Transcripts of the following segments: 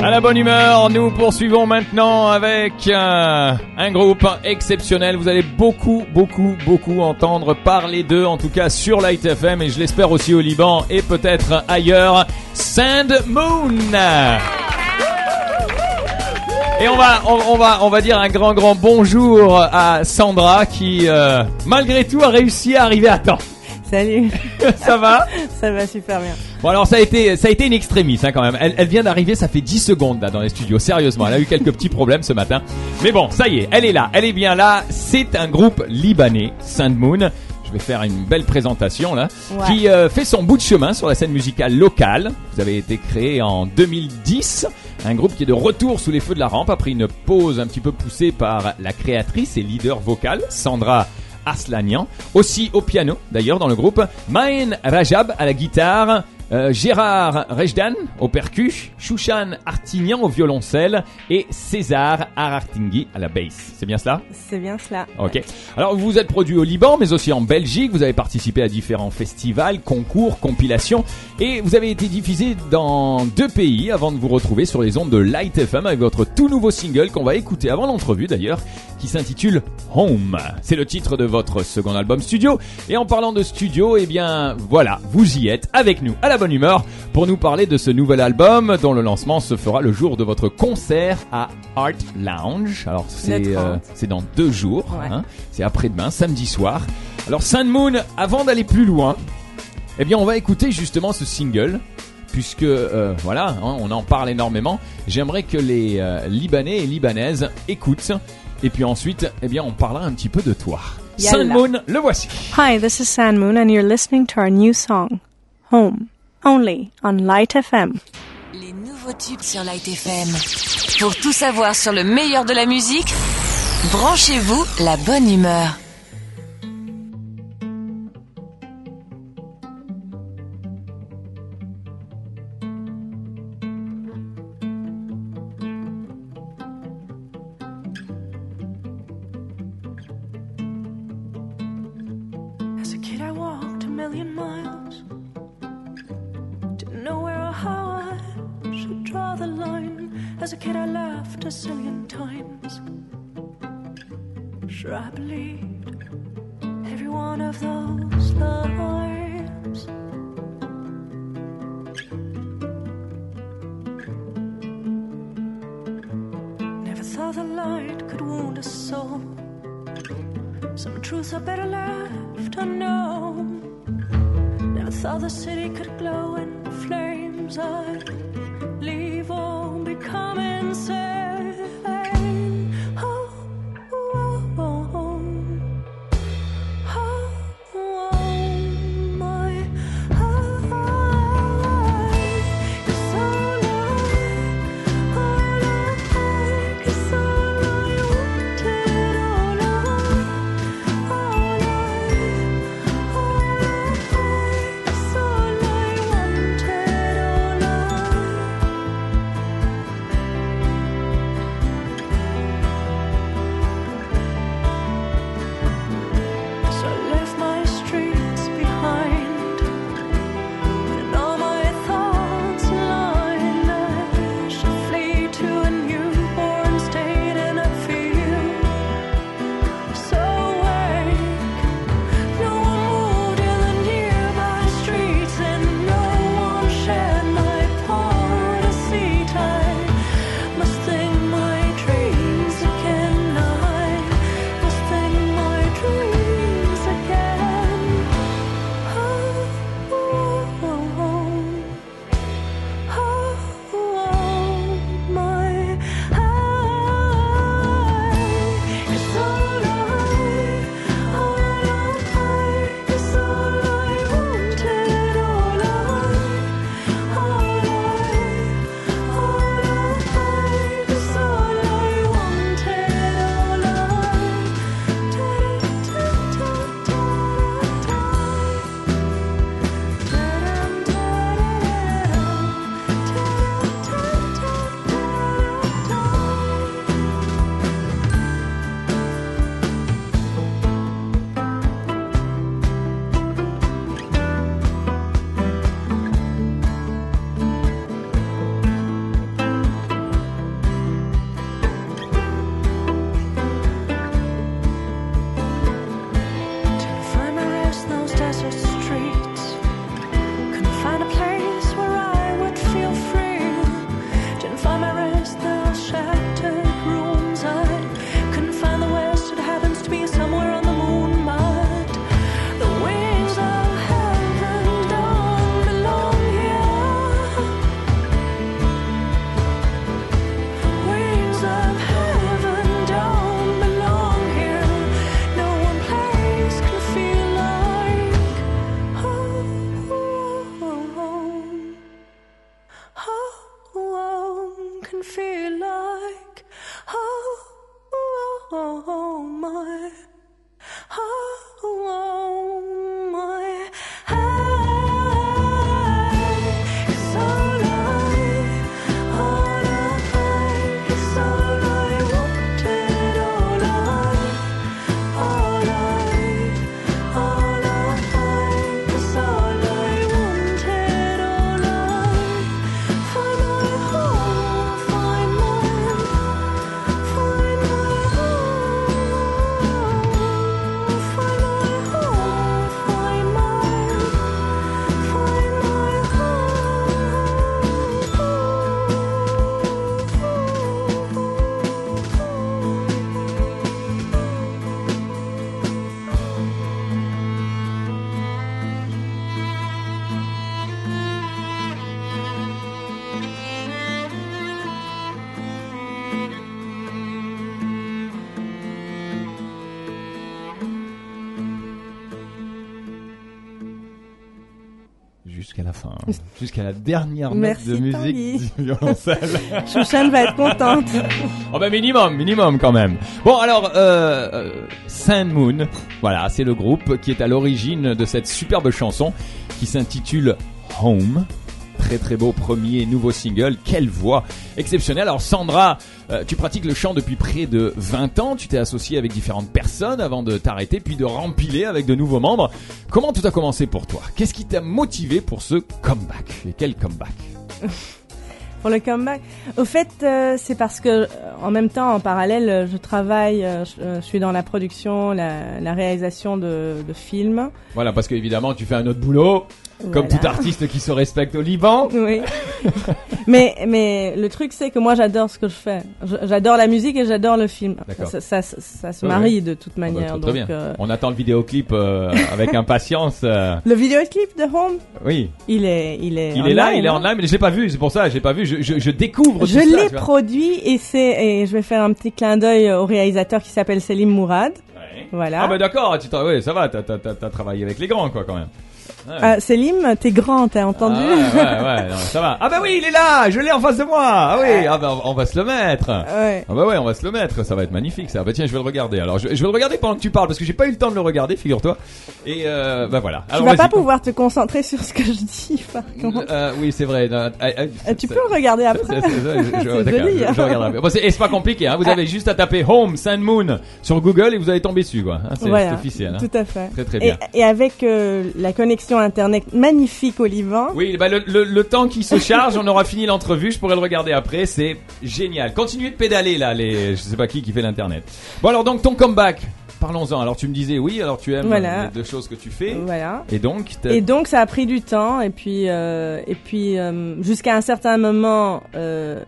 À la bonne humeur, nous poursuivons maintenant avec euh, un groupe exceptionnel. Vous allez beaucoup, beaucoup, beaucoup entendre parler d'eux, en tout cas sur Light FM et je l'espère aussi au Liban et peut-être ailleurs. Sand Moon. Et on va, on, va, on va dire un grand, grand bonjour à Sandra qui, euh, malgré tout, a réussi à arriver à temps. Salut, Ça va ça va super bien. Bon alors ça a été ça a été une extrémiste hein, quand même. Elle, elle vient d'arriver, ça fait 10 secondes là dans les studios. Sérieusement, elle a eu quelques petits problèmes ce matin. Mais bon, ça y est, elle est là, elle est bien là. C'est un groupe libanais, Sand Moon. Je vais faire une belle présentation là, Ouais. qui euh, fait son bout de chemin sur la scène musicale locale. Vous avez été créé en 2010, un groupe qui est de retour sous les feux de la rampe après une pause un petit peu poussée par la créatrice et leader vocale Sandra Aslanian, aussi au piano d'ailleurs dans le groupe, Maën Rajab à la guitare, euh, Gérard Rejdan au percu, Shushan Artignan au violoncelle et César Arartingui à la basse. C'est bien cela C'est bien cela. Ok. Alors vous vous êtes produit au Liban, mais aussi en Belgique. Vous avez participé à différents festivals, concours, compilations, et vous avez été diffusé dans deux pays avant de vous retrouver sur les ondes de Light FM avec votre tout nouveau single qu'on va écouter avant l'entrevue d'ailleurs, qui s'intitule Home. C'est le titre de votre second album studio. Et en parlant de studio, eh bien voilà, vous y êtes avec nous à la bonne humeur pour nous parler de ce nouvel album dont le lancement se fera le jour de votre concert à Art Lounge. Alors c'est Le 30. euh, c'est dans deux jours. Ouais. hein. C'est après-demain, samedi soir. Alors Sun Moon, avant d'aller plus loin, eh bien on va écouter justement ce single. Puisque euh, voilà, hein, on en parle énormément. J'aimerais que les euh, Libanais et Libanaises écoutent. Et puis ensuite, eh bien, on parlera un petit peu de toi. Sun Moon, le voici. Hi, this is Sand Moon, and you're listening to our new song, Home, only on Light FM. Les nouveaux tubes sur Light FM. Pour tout savoir sur le meilleur de la musique, branchez-vous la bonne humeur. As a kid, I walked a million miles. I laughed a zillion times. Sure, I believed every one of those lies. Never thought the light could wound a soul. Some truths are better left unknown. Never thought the city could glow in flames. I Jusqu'à la dernière note Merci, de musique du violoncelle. Chouchan va être contente. oh bah minimum, minimum quand même. Bon alors, euh, euh, Sand Moon, voilà, c'est le groupe qui est à l'origine de cette superbe chanson qui s'intitule Home. Très très beau premier nouveau single, quelle voix exceptionnelle. Alors Sandra, euh, tu pratiques le chant depuis près de 20 ans, tu t'es associé avec différentes personnes avant de t'arrêter puis de rempiler avec de nouveaux membres. Comment tout a commencé pour toi? Qu'est-ce qui t'a motivé pour ce comeback? Et quel comeback? Pour le comeback? Au fait, euh, c'est parce que euh, en même temps, en parallèle, je travaille, euh, je, euh, je suis dans la production, la, la réalisation de, de films. Voilà, parce qu'évidemment tu fais un autre boulot, comme Voilà. tout artiste qui se respecte au Liban. Oui. mais mais le truc c'est que moi j'adore ce que je fais. Je- J'adore la musique et j'adore le film. Ça, ça, ça, ça se marie de toute Ah bah, manière. très, très donc bien. euh, On attend le vidéoclip euh, avec impatience. euh, le vidéoclip de Home, oui, il est il est il est là, il est en live, mais je l'ai pas vu, c'est pour ça, j'ai pas vu. Je, je, je découvre Je l'ai produit et c'est et je vais faire un petit clin d'œil au réalisateur qui s'appelle Selim Mourad. Ouais. Voilà. Ah bah d'accord, ouais, ça va, t'as t'as- t'as- t'as travaillé avec les grands quoi quand même. Ouais. Ah, Selim, t'es grand, t'as entendu Ah ouais, ouais, non, ça va. Ah bah oui, il est là, je l'ai en face de moi. Ah oui, ah bah on va se le mettre. Ouais. Ah bah ouais, on va se le mettre, ça va être magnifique ça. Bah tiens, je vais le regarder. Alors je, je vais le regarder pendant que tu parles parce que j'ai pas eu le temps de le regarder, figure-toi. Et euh, bah voilà. Tu Alors, vas vas-y, pas pouvoir te concentrer sur ce que je dis, par contre. Euh, oui, c'est vrai. Non, euh, euh, Euh, tu peux le regarder après. c'est- c'est- je- joli, hein. je regarderai. Bon, c'est- et c'est pas compliqué, hein. Vous avez juste à taper Home Sun Moon sur Google et vous allez tomber dessus, quoi. Hein, c'est Voilà, c'est officiel. hein. tout à fait. Très très Et, bien. et avec euh, la connexion internet magnifique au Liban, Oui, bah le, le, le temps qui se charge, on aura fini l'entrevue, je pourrai le regarder après, c'est génial. Continuez de pédaler là, les, je sais pas qui qui fait l'internet. Bon alors donc ton comeback, parlons-en. Alors tu me disais oui, alors tu aimes Voilà. les deux choses que tu fais, voilà. et donc Et donc ça a pris du temps et puis euh, et puis euh, jusqu'à un certain moment, euh,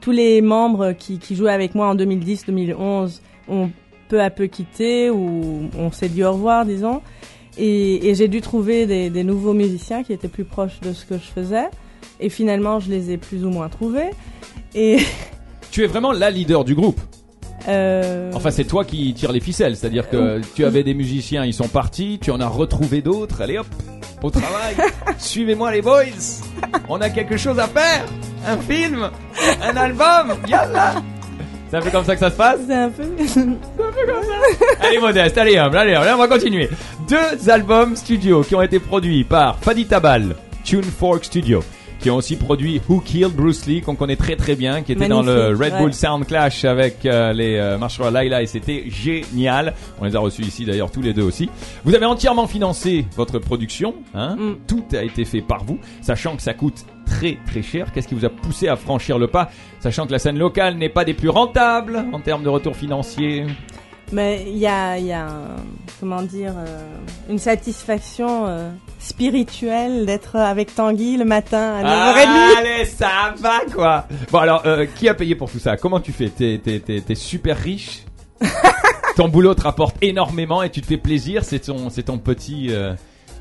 tous les membres qui, qui jouaient avec moi en 2010-2011 ont peu à peu quitté ou on s'est dit au revoir, disons. Et, et j'ai dû trouver des, des nouveaux musiciens qui étaient plus proches de ce que je faisais. Et finalement, je les ai plus ou moins trouvés. Et tu es vraiment la leader du groupe. euh, Enfin, c'est toi qui tires les ficelles, c'est-à-dire que tu avais des musiciens, ils sont partis, tu en as retrouvé d'autres, allez hop, au travail, suivez-moi les boys, on a quelque chose à faire, un film, un album, yallah C'est un peu comme ça que ça se passe. C'est un peu. Allez modeste, allez humble, allez, allez, on va continuer. Deux albums studio qui ont été produits par Fadi Tabal, Tune Fork Studio, qui ont aussi produit Who Killed Bruce Lee, qu'on connaît très très bien, qui était dans le Red ouais. Bull Sound Clash avec euh, les euh, Marshall Laila et c'était génial. On les a reçus ici d'ailleurs tous les deux aussi. Vous avez entièrement financé votre production, hein Mm. tout a été fait par vous, sachant que ça coûte très très cher. Qu'est-ce qui vous a poussé à franchir le pas, sachant que la scène locale n'est pas des plus rentables en termes de retour financier? Mais il y a, il y a un- comment dire, euh, une satisfaction euh, spirituelle d'être avec Tanguy le matin à 9h30. Allez, ça va quoi Bon alors, euh, qui a payé pour tout ça? Comment tu fais? T'es t'es- t'es super riche? Ton boulot te rapporte énormément et tu te fais plaisir C'est ton, ton petit...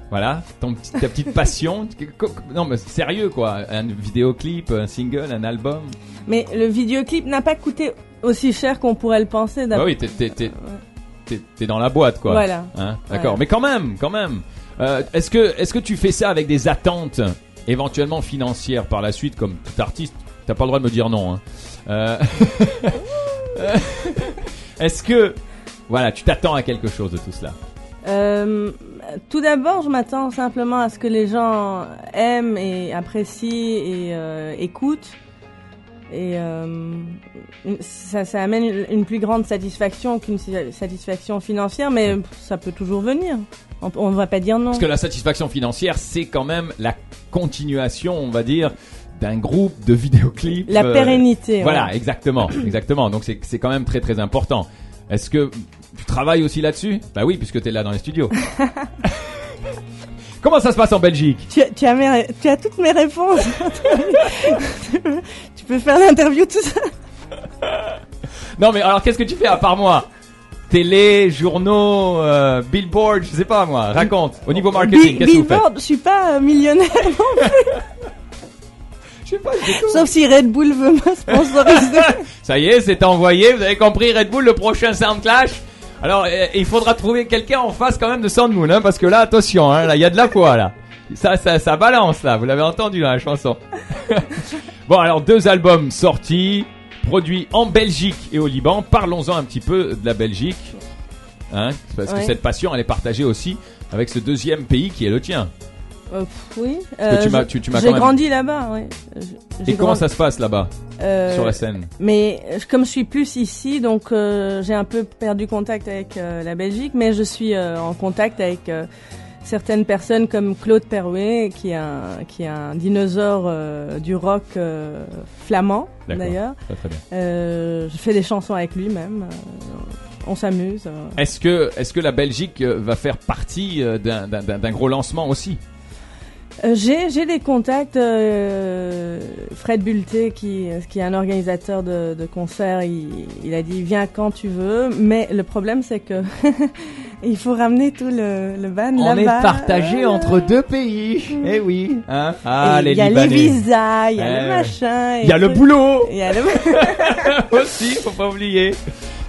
voilà, ton, petit- ta petite passion. Non mais sérieux quoi, un vidéoclip, un single, un album? Mais le vidéoclip n'a pas coûté aussi cher qu'on pourrait le penser. Bah oui, t'es- dans la boîte quoi. Voilà. Hein D'accord, Voilà. mais quand même, quand même. Euh, est-ce que est-ce que tu fais ça avec des attentes éventuellement financières par la suite, comme tout artiste? T'as pas le droit de me dire non. Hein. Euh, Est-ce que, voilà, tu t'attends à quelque chose de tout cela? Euh, tout d'abord, je m'attends simplement à ce que les gens aiment et apprécient et écoutent. Et euh, ça, ça amène une, plus grande satisfaction qu'une satisfaction financière, mais ça peut toujours venir. On ne va pas dire non. Parce que la satisfaction financière, c'est quand même la continuation, on va dire, d'un groupe de vidéoclips. La euh, pérennité. Voilà, ouais. exactement, exactement. Donc c'est c'est quand même très très important. Est-ce que tu travailles aussi là-dessus? Bah oui, puisque tu es là dans les studios. Comment ça se passe en Belgique? Tu, as- tu as mes ré- tu as toutes mes réponses. peux faire l'interview tout ça. Non mais alors qu'est-ce que tu fais à part moi? Télé, journaux, euh, billboard, je sais pas moi. Raconte. Au niveau marketing, qu'est-ce que vous faites? Billboard, je suis pas euh, millionnaire, Je sais pas. je découvre. sauf si Red Bull veut me sponsoriser. Ça y est, c'est envoyé. Vous avez compris, Red Bull, le prochain Sound Clash. Alors, euh, il faudra trouver quelqu'un en face quand même de Sound Moon, hein, parce que là, attention, hein, là, il y a de la foi là. Ça, ça, ça balance là. Vous l'avez entendu là, la chanson. Bon, alors deux albums sortis, produits en Belgique et au Liban. Parlons-en un petit peu de la Belgique, hein, parce que cette passion, elle est partagée aussi avec ce deuxième pays qui est le tien. Euh, pff, oui. tu Euh, m'as- tu- tu m'as J'ai même- grandi là-bas. Et comment ça se passe là-bas, Euh, sur la scène? Mais comme je suis plus ici, donc j'ai un peu perdu contact avec la Belgique, mais je suis en contact avec certaines personnes comme Claude Perrouet, qui est un, qui est un dinosaure euh, du rock euh, flamand, d'ailleurs. Euh, je fais des chansons avec lui même. on s'amuse. Est-ce que, est-ce que la Belgique va faire partie d'un gros lancement aussi? Euh, j'ai j'ai des contacts. euh, Fred Bulté, qui, qui est un organisateur de, de concerts, il, il a dit viens quand tu veux. Mais le problème, c'est que il faut ramener tout le, le ban On est là-bas. partagé entre deux pays. Eh oui. Hein? Ah, les Il y a les Libanais. visas, il y a Eh le ouais. machin. Il y a le boulot Il y a le... aussi, faut pas oublier.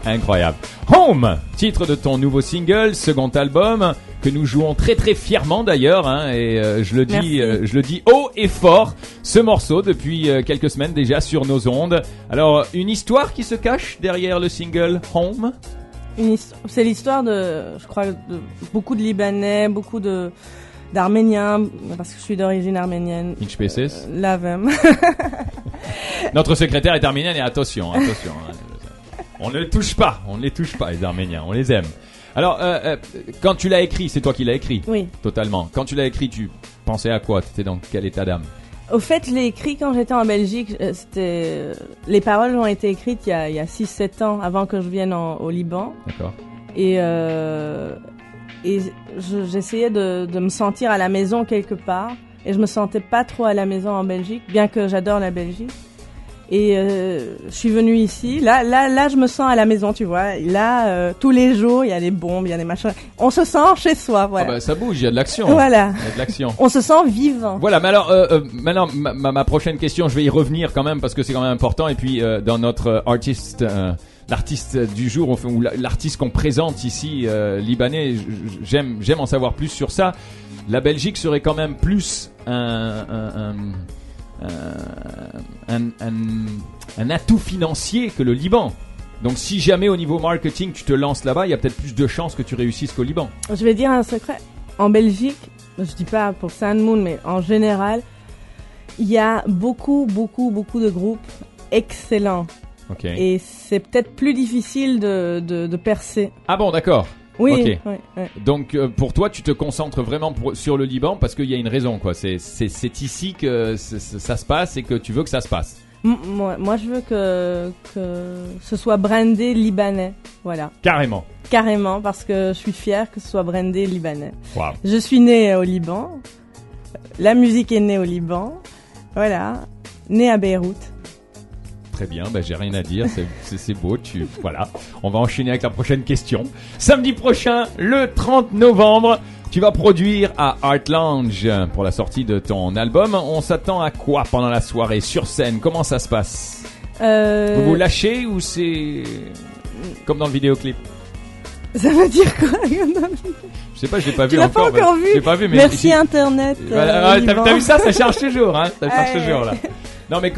Incroyable. Home, titre de ton nouveau single, second album que nous jouons très très fièrement d'ailleurs, hein, et euh, je le dis, euh, je le dis haut et fort. Ce morceau depuis euh, quelques semaines déjà sur nos ondes. Alors une histoire qui se cache derrière le single Home? C'est l'histoire de, je crois, de beaucoup de Libanais, beaucoup de d'Arméniens, parce que je suis d'origine arménienne. Inch. Euh, La même. Notre secrétaire est arménien et attention, attention. On ne les touche pas, on ne les touche pas les Arméniens, on les aime. Alors, euh, euh, quand tu l'as écrit, c'est toi qui l'as écrit, oui. totalement. Quand tu l'as écrit, tu pensais à quoi? T'étais dans quel état d'âme? Au fait, je l'ai écrit quand j'étais en Belgique. euh, C'était les paroles ont été écrites il y a, il y a 6-7 ans avant que je vienne en- au Liban. D'accord. Et, et je- j'essayais de, de me sentir à la maison quelque part. Et je me sentais pas trop à la maison en Belgique, bien que j'adore la Belgique. Et euh, je suis venue ici. Là, là, là, je me sens à la maison, tu vois. Là, euh, tous les jours, il y a des bombes, il y a des machins. On se sent chez soi, Ah voilà. bah ça bouge, il y a de l'action. Voilà. Il y a de l'action. On se sent vivant. Voilà, mais alors, euh, euh, maintenant, ma, ma- ma prochaine question, je vais y revenir quand même parce que c'est quand même important. Et puis, dans notre artiste, l'artiste du jour, enfin, ou la- l'artiste qu'on présente ici, euh, libanais, j'aime, j'aime en savoir plus sur ça. La Belgique serait quand même plus un, un, un, un, un- un atout financier que le Liban. Donc, si jamais au niveau marketing tu te lances là-bas, il y a peut-être plus de chances que tu réussisses qu'au Liban. Je vais dire un secret. En Belgique, je dis pas pour Sun Moon, mais en général, il y a beaucoup, beaucoup, beaucoup de groupes excellents. Et c'est peut-être plus difficile de, de, de percer. Ah bon, d'accord. Oui. Donc euh, pour toi, tu te concentres vraiment pour- sur le Liban parce qu'il y a une raison, quoi. C'est ici que ça se passe et que tu veux que ça se passe. M- Moi, moi, je veux que, que ce soit brandé libanais. Voilà. Carrément. Carrément, parce que je suis fière que ce soit brandé libanais. Waouh. Je suis née au Liban. La musique est née au Liban. Voilà. Née à Beyrouth. Très bien. Ben j'ai rien à dire. C'est- beau. Tu voilà. On va enchaîner avec la prochaine question. Samedi prochain, le 30 novembre. Tu vas produire à Art Lounge pour la sortie de ton album. On s'attend à quoi pendant la soirée sur scène? Comment ça se passe? Euh, Vous vous lâchez ou c'est comme dans le vidéoclip? Ça veut dire quoi? Je sais pas, je l'ai pas Tu vu encore. pas encore vu? pas vu, mais Merci Internet. euh, ah, au t'as vu ça? Ça charge toujours, hein Ça charge toujours là. Non, mais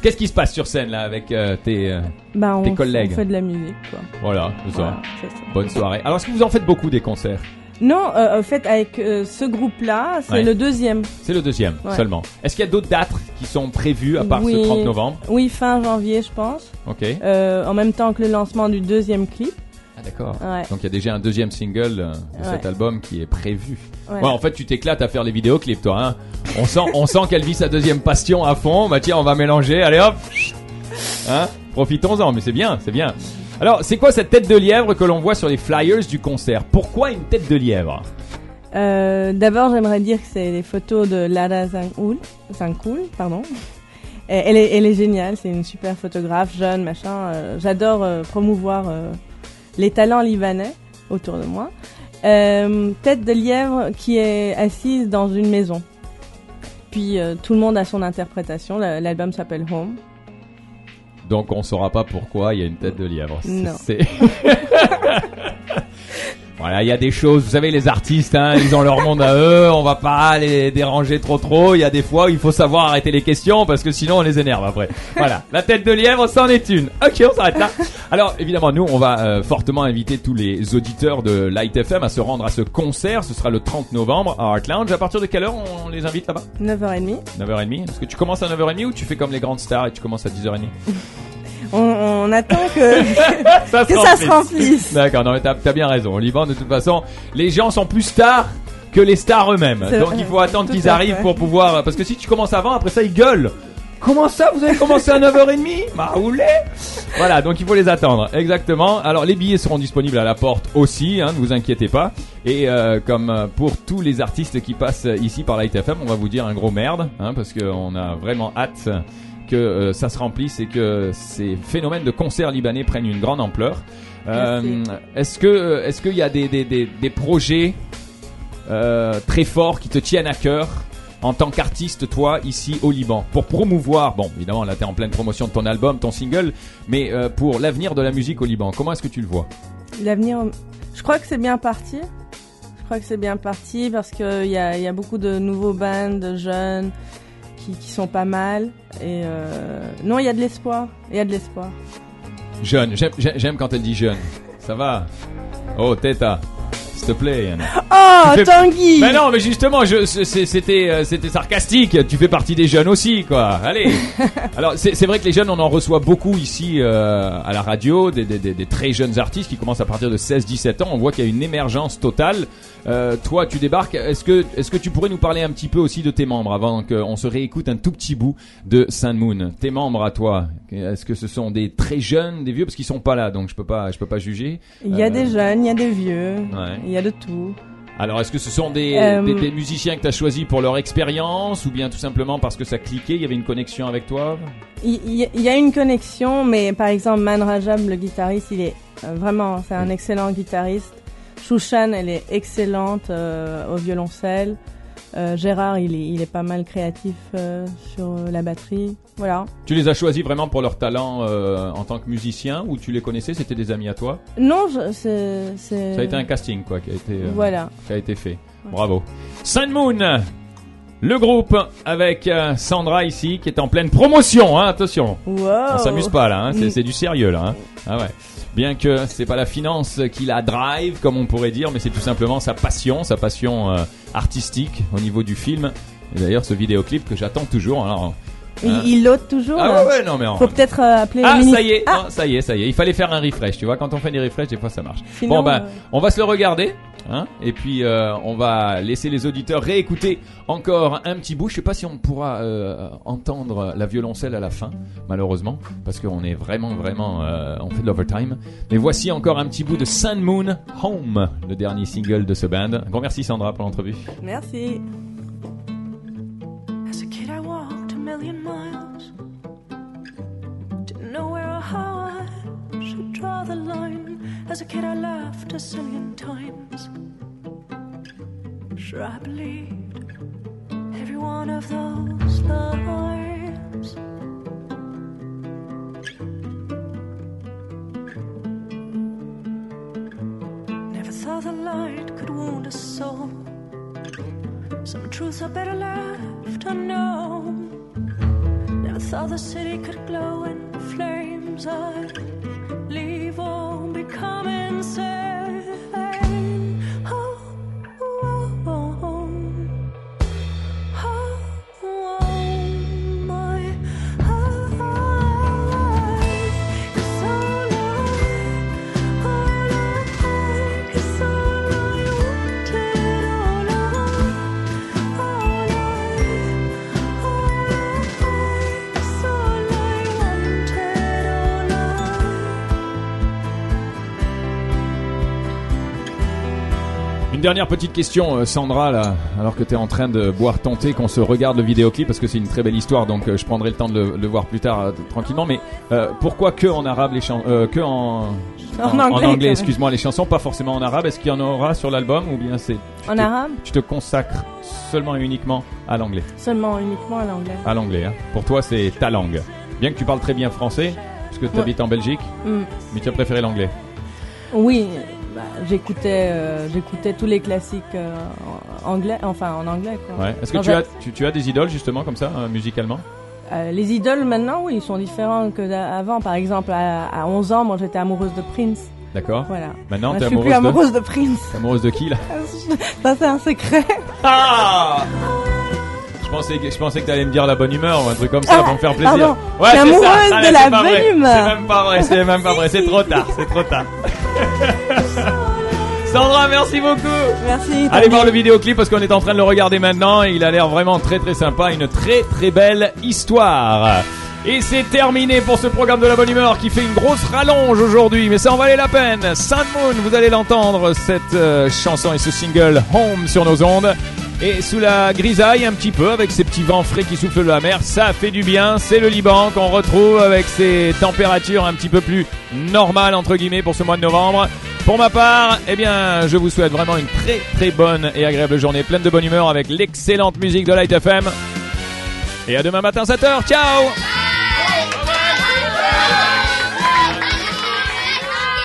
qu'est-ce qui se passe sur scène là avec euh, tes. euh, Bah, on, Tes collègues. on fait de la musique, quoi. Voilà, c'est ça. Voilà, c'est ça. Bonne soirée. Alors, est-ce que vous en faites beaucoup des concerts? Non, euh, en fait, avec euh, ce groupe-là, c'est Ouais. le deuxième. C'est le deuxième Ouais. seulement. Est-ce qu'il y a d'autres dates qui sont prévues à part Oui. ce 30 novembre? Oui, fin janvier, je pense. Ok. Euh, en même temps que le lancement du deuxième clip. D'accord. Ouais. Donc il y a déjà un deuxième single euh, de cet album qui est prévu. Ouais. En fait, tu t'éclates à faire les vidéoclips, toi. Hein on sent, on sent qu'elle vit sa deuxième passion à fond. Bah tiens, on va mélanger. Allez hop. Hein? Profitons-en. Mais c'est bien, c'est bien. Alors, c'est quoi cette tête de lièvre que l'on voit sur les flyers du concert? Pourquoi une tête de lièvre? Euh, D'abord, j'aimerais dire que c'est les photos de Lara Zankoul, pardon. Elle est, elle est géniale, c'est une super photographe, jeune, machin. euh, J'adore euh, promouvoir euh, les talents libanais autour de moi. Euh, tête de lièvre qui est assise dans une maison. Puis euh, tout le monde a son interprétation. La- L'album s'appelle Home. Donc on saura pas pourquoi il y a une tête de lièvre. Non. voilà, il y a des choses. Vous savez, les artistes, hein, ils ont leur monde à eux. On va pas les déranger trop trop. Il y a des fois où il faut savoir arrêter les questions parce que sinon on les énerve après. Voilà, la tête de lièvre, c'en est une. Ok, on s'arrête là. Alors évidemment, nous, on va euh, fortement inviter tous les auditeurs de Light FM à se rendre à ce concert. Ce sera le 30 novembre à Art Lounge. À partir de quelle heure on les invite là-bas? 9h30. 9h30 Est-ce que tu commences à 9h30 ou tu fais comme les grandes stars et tu commences à 10h30 On, on attend que, ça que ça se remplisse. D'accord, non mais t'as as bien raison. Au Liban, de toute façon, les gens sont plus stars que les stars eux-mêmes. Donc vrai. il faut attendre qu'ils arrivent pour pouvoir... Parce que si tu commences avant, après ça, ils gueulent. Comment ça, vous avez commencé à 9h30 Bah, roulez Voilà, donc il faut les attendre. Exactement. Alors, les billets seront disponibles à la porte aussi, hein, ne vous inquiétez pas. Et euh, comme euh, pour tous les artistes qui passent ici par FM, on va vous dire un gros merde, hein, parce qu'on a vraiment hâte que euh, ça se remplisse et que ces phénomènes de concerts libanais prennent une grande ampleur. Euh, est-ce que est-ce qu'il y a des, des, des, des projets euh, très forts qui te tiennent à cœur en tant qu'artiste, toi, ici au Liban, pour promouvoir, bon, évidemment, là, t'es en pleine promotion de ton album, ton single, mais euh, pour l'avenir de la musique au Liban, comment est-ce que tu le vois? L'avenir, je crois que c'est bien parti. Je crois que c'est bien parti parce qu'il y a, il y a beaucoup de nouveaux bands, de jeunes qui, qui sont pas mal. Et euh, non, il y a de l'espoir. Il y a de l'espoir. Jeune, j'aime- quand elle dit jeune. Ça va? Oh, Teta, s'il te plaît. Oh, fais- Tanguy Mais non, mais justement, c'était, euh, c'était sarcastique. Tu fais partie des jeunes aussi, quoi. Allez. Alors, c'est, c'est vrai que les jeunes, on en reçoit beaucoup ici euh, à la radio, des, des, des, des très jeunes artistes qui commencent à partir de 16-17 ans. On voit qu'il y a une émergence totale. Euh, toi, tu débarques. Est-ce que, est-ce que tu pourrais nous parler un petit peu aussi de tes membres avant qu'on se réécoute un tout petit bout de Sun Moon? Tes membres à toi. Est-ce que ce sont des très jeunes, des vieux, parce qu'ils sont pas là, donc je peux pas, je peux pas juger. Il y a Euh, des jeunes, il y a des vieux. Ouais. Il y a de tout. Alors, est-ce que ce sont des, Euh, des, des musiciens que tu as choisis pour leur expérience ou bien tout simplement parce que ça cliquait, il y avait une connexion avec toi? Il y, a une connexion, mais par exemple, Man Rajab, le guitariste, il est euh, vraiment, c'est un excellent guitariste. Shushan, elle est excellente euh, au violoncelle. Euh, Gérard, il est, il est pas mal créatif euh, sur la batterie. Voilà. Tu les as choisis vraiment pour leur talent euh, en tant que musicien ou tu les connaissais, c'était des amis à toi? Non, c'est. Ça a été un casting quoi qui a été, Voilà. qui a été fait. Bravo. Sun Moon le groupe avec euh, Sandra ici qui est en pleine promotion, hein, attention. Wow. On s'amuse pas là, hein, c'est, Mm. c'est du sérieux là. Hein. Ah ouais. Bien que c'est pas la finance qui la drive, comme on pourrait dire, mais c'est tout simplement sa passion, sa passion euh, artistique au niveau du film. Et d'ailleurs, ce vidéoclip que j'attends toujours. Alors, Il, Hein il l'ôte toujours. ah ouais, ouais, non mais en- Faut peut-être euh, appeler le ah ça y est, Ah, non, ça y est, ça y est. Il fallait faire un refresh, tu vois. Quand on fait des refresh, des fois ça marche. sinon, bon euh, on va se le regarder, hein. Et puis euh, on va laisser les auditeurs réécouter encore un petit bout. Je sais pas si on pourra euh, entendre la violoncelle à la fin, malheureusement, parce qu'on est vraiment, vraiment, euh, on fait de l'overtime. Mais voici encore un petit bout de Sun Moon Home, le dernier single de ce band. Un grand merci Sandra pour l'entrevue. Merci. As a kid, I walked a million miles. Didn't know where or how I should draw the line. As a kid, I laughed a zillion times. Sure, I believed every one of those lies. Never thought the light could wound a soul. Some truths are better left unknown. Never thought the city could glow in flames. I dernière petite question, euh, Sandra, là, alors que tu es en train de boire ton thé, qu'on se regarde le vidéoclip, parce que c'est une très belle histoire, donc euh, je prendrai le temps de le, le voir plus tard euh, tranquillement. Mais euh, pourquoi que en arabe les chansons, que en, En anglais, quand même. excuse-moi, les chansons, pas forcément en arabe. Est-ce qu'il y en aura sur l'album ou bien c'est En te- arabe Tu te consacres seulement et uniquement à l'anglais, Seulement, uniquement en anglais. à l'anglais. Hein. Pour toi, c'est ta langue. Bien que tu parles très bien français, puisque tu Ouais. habites en Belgique, Hmm. mais tu as préféré l'anglais. Oui, bah, j'écoutais, euh, j'écoutais tous les classiques euh, en anglais, enfin en anglais. Quoi. Ouais. Est-ce que En tu fait, as, tu, tu as des idoles justement comme ça, euh, musicalement? Les idoles maintenant, oui, ils sont différents que d'avant. Par exemple, à, à 11 ans, moi j'étais amoureuse de Prince. D'accord. Voilà. Maintenant, Moi, t'es amoureuse, plus amoureuse de, Prince. de... t'es amoureuse de qui là? Ça c'est un secret. Ah je pensais, que, je pensais que t'allais me dire la bonne humeur ou un truc comme ça Ah, pour me faire plaisir. pardon. Ouais, c'est ça. amoureuse Allez, de la bonne vrai. humeur. C'est même pas vrai, c'est même pas vrai, c'est trop tard, c'est trop tard. Sandra, merci beaucoup. Merci. Allez voir le vidéoclip parce qu'on est en train de le regarder maintenant et il a l'air vraiment très très sympa, une très très belle histoire. Et c'est terminé pour ce programme de la bonne humeur qui fait une grosse rallonge aujourd'hui, mais ça en valait la peine. Sun Moon, vous allez l'entendre, cette euh, chanson et ce single Home sur nos ondes. Et sous la grisaille un petit peu, avec ces petits vents frais qui soufflent de la mer, ça fait du bien. C'est le Liban qu'on retrouve avec ses températures un petit peu plus normales entre guillemets pour ce mois de novembre. Pour ma part, eh bien, je vous souhaite vraiment une très très bonne et agréable journée pleine de bonne humeur avec l'excellente musique de Light FM. Et à demain matin 7h. Ciao